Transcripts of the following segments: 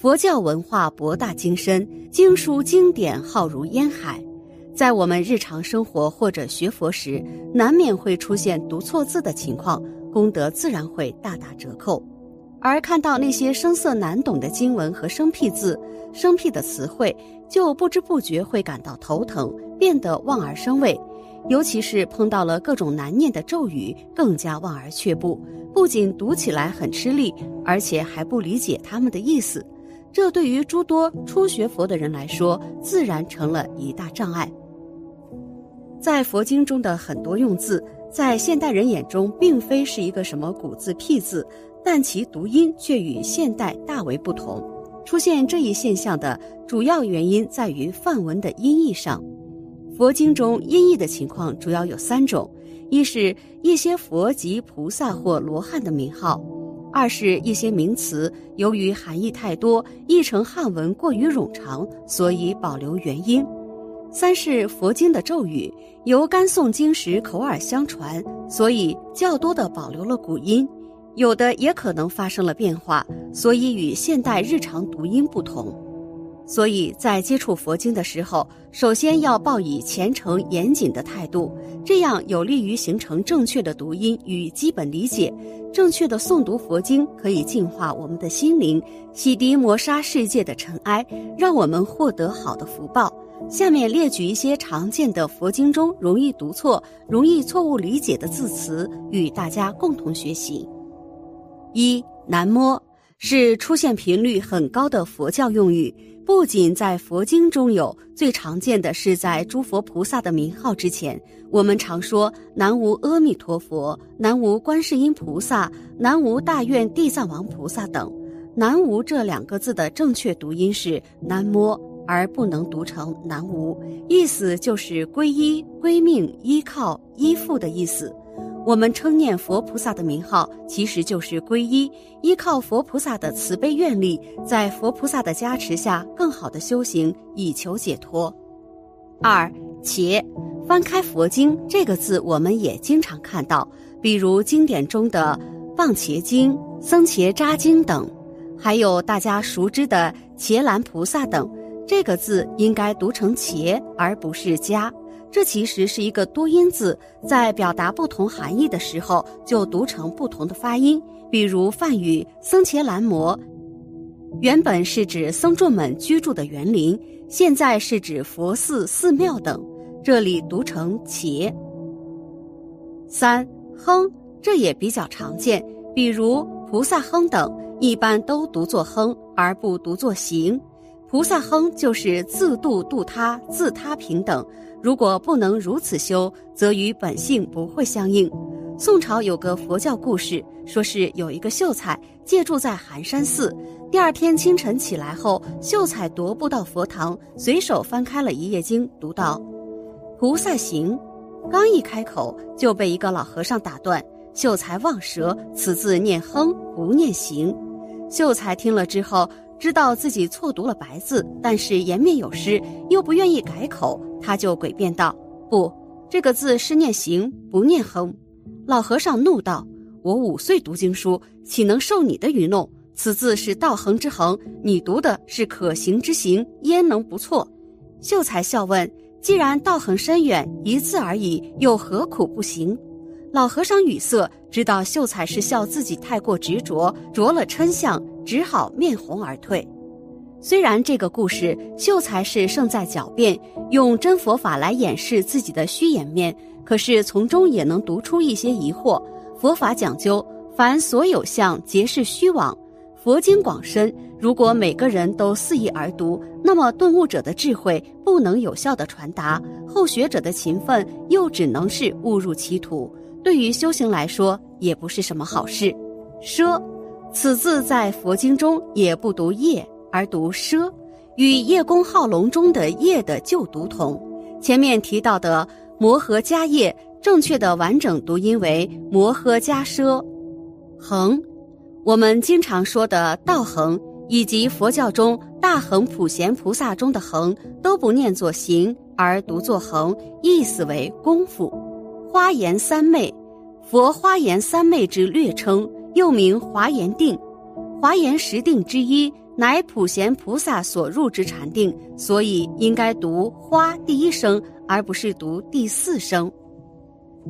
佛教文化博大精深，经书经典浩如烟海，在我们日常生活或者学佛时，难免会出现读错字的情况，功德自然会大打折扣。而看到那些生涩难懂的经文和生僻字、生僻的词汇，就不知不觉会感到头疼，变得望而生畏。尤其是碰到了各种难念的咒语，更加望而却步。不仅读起来很吃力，而且还不理解他们的意思。这对于诸多初学佛的人来说，自然成了一大障碍。在佛经中的很多用字，在现代人眼中并非是一个什么古字僻字，但其读音却与现代大为不同。出现这一现象的主要原因在于梵文的音译上。佛经中音译的情况主要有三种：一是一些佛及菩萨或罗汉的名号。二是一些名词，由于含义太多，译成汉文过于冗长，所以保留原音；三是佛经的咒语，由甘诵经时口耳相传，所以较多的保留了古音，有的也可能发生了变化，所以与现代日常读音不同。所以在接触佛经的时候，首先要抱以虔诚严谨的态度，这样有利于形成正确的读音与基本理解。正确的诵读佛经可以净化我们的心灵，洗涤磨砂世界的尘埃，让我们获得好的福报。下面列举一些常见的佛经中容易读错、容易错误理解的字词，与大家共同学习。一南摸是出现频率很高的佛教用语。不仅在佛经中有，最常见的是在诸佛菩萨的名号之前，我们常说“南无阿弥陀佛”“南无观世音菩萨”“南无大愿地藏王菩萨”等。“南无”这两个字的正确读音是“南摩”，而不能读成“南无”，意思就是皈依、归命、依靠、依附的意思。我们称念佛菩萨的名号，其实就是皈依，依靠佛菩萨的慈悲愿力，在佛菩萨的加持下，更好的修行，以求解脱。二且翻开佛经这个字，我们也经常看到，比如经典中的《棒茄经》《僧茄扎经》等，还有大家熟知的伽蓝菩萨等，这个字应该读成茄，而不是加。这其实是一个多音字，在表达不同含义的时候，就读成不同的发音。比如梵语“僧伽蓝摩”，原本是指僧众们居住的园林，现在是指佛寺、寺庙等，这里读成“且”。三哼，这也比较常见，比如菩萨哼等，一般都读作哼，而不读作行。菩萨哼就是自度度他，自他平等。如果不能如此修，则与本性不会相应。宋朝有个佛教故事，说是有一个秀才借住在寒山寺，第二天清晨起来后，秀才踱步到佛堂，随手翻开了一页经，读到“菩萨行”，刚一开口就被一个老和尚打断。秀才忘舌，此字念哼，不念行。秀才听了之后。知道自己错读了白字，但是颜面有失，又不愿意改口，他就诡辩道：“不，这个字是念行，不念哼。”老和尚怒道：“我五岁读经书，岂能受你的愚弄？此字是道恒之恒，你读的是可行之行，焉能不错？”秀才笑问：“既然道恒深远，一字而已，又何苦不行？”老和尚语塞，知道秀才是笑自己太过执着，着了嗔相。只好面红而退。虽然这个故事秀才是胜在狡辩，用真佛法来掩饰自己的虚掩面，可是从中也能读出一些疑惑。佛法讲究，凡所有相皆是虚妄。佛经广深，如果每个人都肆意而读，那么顿悟者的智慧不能有效的传达，后学者的勤奋又只能是误入歧途。对于修行来说，也不是什么好事。奢。此字在佛经中也不读叶，而读奢，与叶公好龙中的叶的旧读同。前面提到的摩诃迦叶，正确的完整读音为摩诃迦奢。恒，我们经常说的道恒，以及佛教中大恒普贤菩萨中的恒，都不念作行，而读作恒，意思为功夫。花颜三昧，佛花颜三昧之略称。又名华严定，华严十定之一，乃普贤菩萨所入之禅定，所以应该读花第一声，而不是读第四声。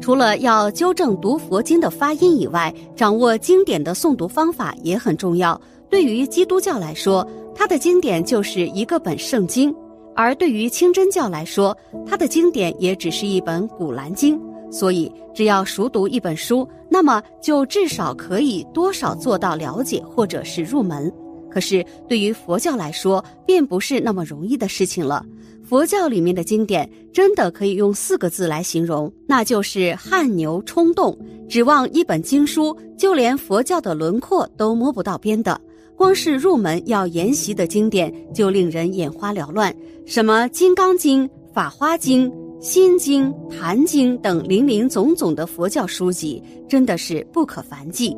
除了要纠正读佛经的发音以外，掌握经典的诵读方法也很重要。对于基督教来说，它的经典就是一个本圣经；而对于清真教来说，它的经典也只是一本古兰经。所以，只要熟读一本书，那么就至少可以多少做到了解或者是入门。可是，对于佛教来说，便不是那么容易的事情了。佛教里面的经典，真的可以用四个字来形容，那就是汗牛充栋。指望一本经书，就连佛教的轮廓都摸不到边的。光是入门要研习的经典，就令人眼花缭乱。什么《金刚经》《法华经》。心经、坛经等林林总总的佛教书籍，真的是不可凡记。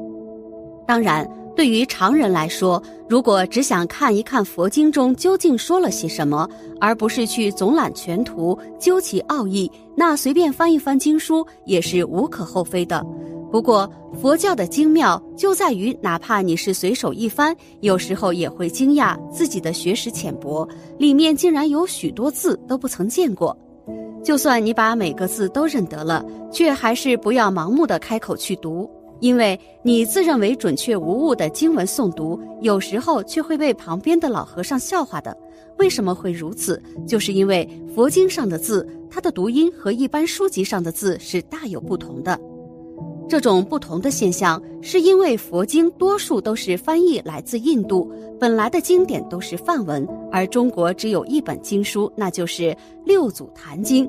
当然，对于常人来说，如果只想看一看佛经中究竟说了些什么，而不是去总览全图、究其奥义，那随便翻一翻经书也是无可厚非的。不过，佛教的精妙就在于，哪怕你是随手一翻，有时候也会惊讶自己的学识浅薄，里面竟然有许多字都不曾见过。就算你把每个字都认得了，却还是不要盲目的开口去读，因为你自认为准确无误的经文诵读，有时候却会被旁边的老和尚笑话的。为什么会如此？就是因为佛经上的字，它的读音和一般书籍上的字是大有不同的。这种不同的现象，是因为佛经多数都是翻译来自印度，本来的经典都是梵文，而中国只有一本经书，那就是《六祖坛经》。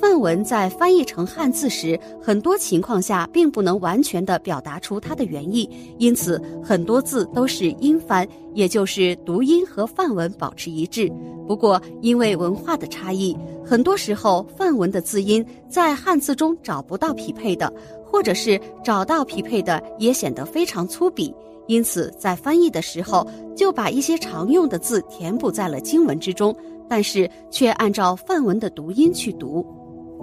梵文在翻译成汉字时，很多情况下并不能完全的表达出它的原意，因此很多字都是音翻，也就是读音和梵文保持一致。不过因为文化的差异，很多时候梵文的字音在汉字中找不到匹配的。或者是找到匹配的，也显得非常粗鄙，因此在翻译的时候就把一些常用的字填补在了经文之中，但是却按照梵文的读音去读。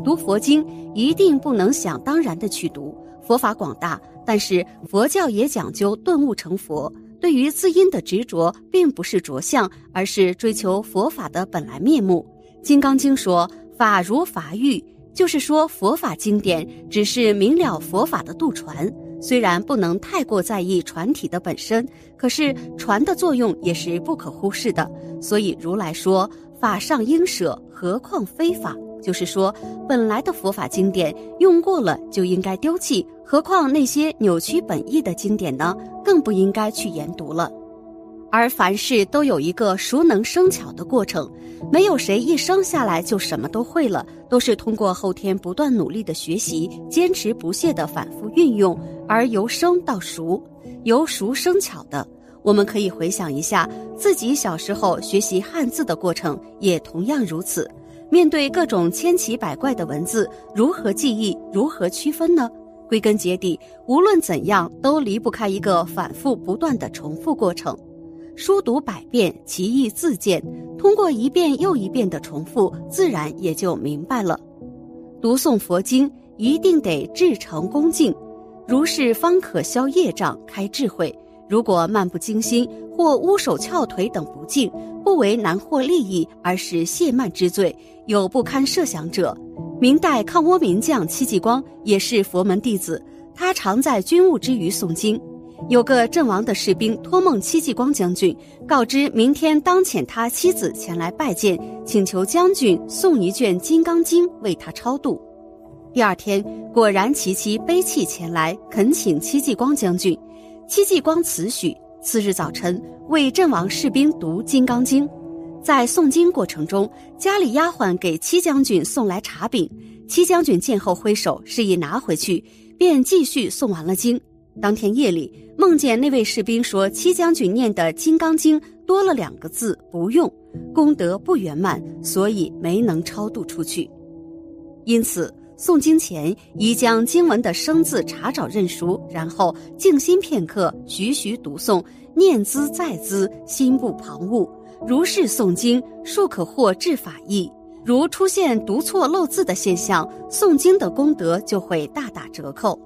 读佛经一定不能想当然的去读。佛法广大，但是佛教也讲究顿悟成佛。对于字音的执着，并不是着相，而是追求佛法的本来面目。《金刚经》说：“法如法喻。”就是说，佛法经典只是明了佛法的渡船，虽然不能太过在意船体的本身，可是船的作用也是不可忽视的。所以如来说：“法上应舍，何况非法？”就是说，本来的佛法经典用过了就应该丢弃，何况那些扭曲本意的经典呢？更不应该去研读了。而凡事都有一个熟能生巧的过程，没有谁一生下来就什么都会了，都是通过后天不断努力的学习、坚持不懈的反复运用，而由生到熟，由熟生巧的。我们可以回想一下自己小时候学习汉字的过程，也同样如此。面对各种千奇百怪的文字，如何记忆？如何区分呢？归根结底，无论怎样，都离不开一个反复不断的重复过程。书读百遍，其义自见。通过一遍又一遍的重复，自然也就明白了。读诵佛经一定得至诚恭敬，如是方可消业障、开智慧。如果漫不经心或乌手翘腿等不敬，不为难获利益，而是亵慢之罪，有不堪设想者。明代抗倭名将戚继光也是佛门弟子，他常在军务之余诵经。有个阵亡的士兵托梦戚继光将军，告知明天当遣他妻子前来拜见，请求将军送一卷《金刚经》为他超度。第二天，果然其妻悲泣前来恳请戚继光将军，戚继光辞许。次日早晨，为阵亡士兵读《金刚经》，在诵经过程中，家里丫鬟给戚将军送来茶饼，戚将军见后挥手示意拿回去，便继续诵完了经。当天夜里，梦见那位士兵说：“戚将军念的《金刚经》多了两个字，不用，功德不圆满，所以没能超度出去。因此，诵经前宜将经文的生字查找认熟，然后静心片刻，徐徐读诵，念兹在兹，心不旁骛。如是诵经，数可获至法益。如出现读错漏字的现象，诵经的功德就会大打折扣。”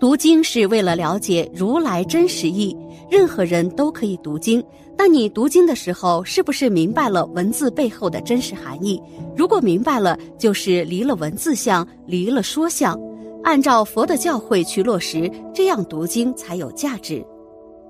读经是为了了解如来真实意，任何人都可以读经。当你读经的时候，是不是明白了文字背后的真实含义？如果明白了，就是离了文字相，离了说相，按照佛的教诲去落实，这样读经才有价值。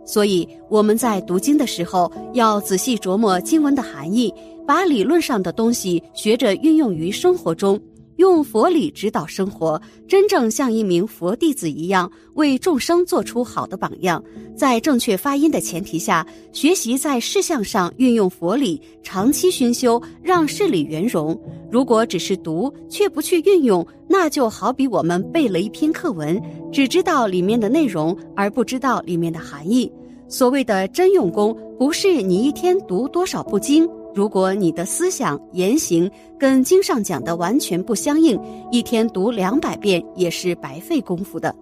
所以我们在读经的时候，要仔细琢磨经文的含义，把理论上的东西学着运用于生活中。用佛理指导生活，真正像一名佛弟子一样，为众生做出好的榜样。在正确发音的前提下，学习在事项上运用佛理，长期熏修，让事理圆融。如果只是读却不去运用，那就好比我们背了一篇课文，只知道里面的内容，而不知道里面的含义。所谓的真用功，不是你一天读多少部经。如果你的思想言行跟经上讲的完全不相应，一天读两百遍也是白费功夫的。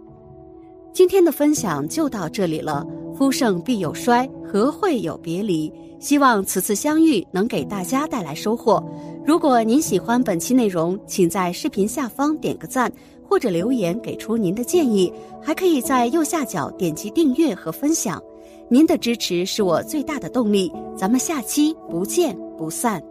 今天的分享就到这里了。夫盛必有衰，何会有别离？希望此次相遇能给大家带来收获。如果您喜欢本期内容，请在视频下方点个赞，或者留言给出您的建议，还可以在右下角点击订阅和分享。您的支持是我最大的动力，咱们下期不见不散。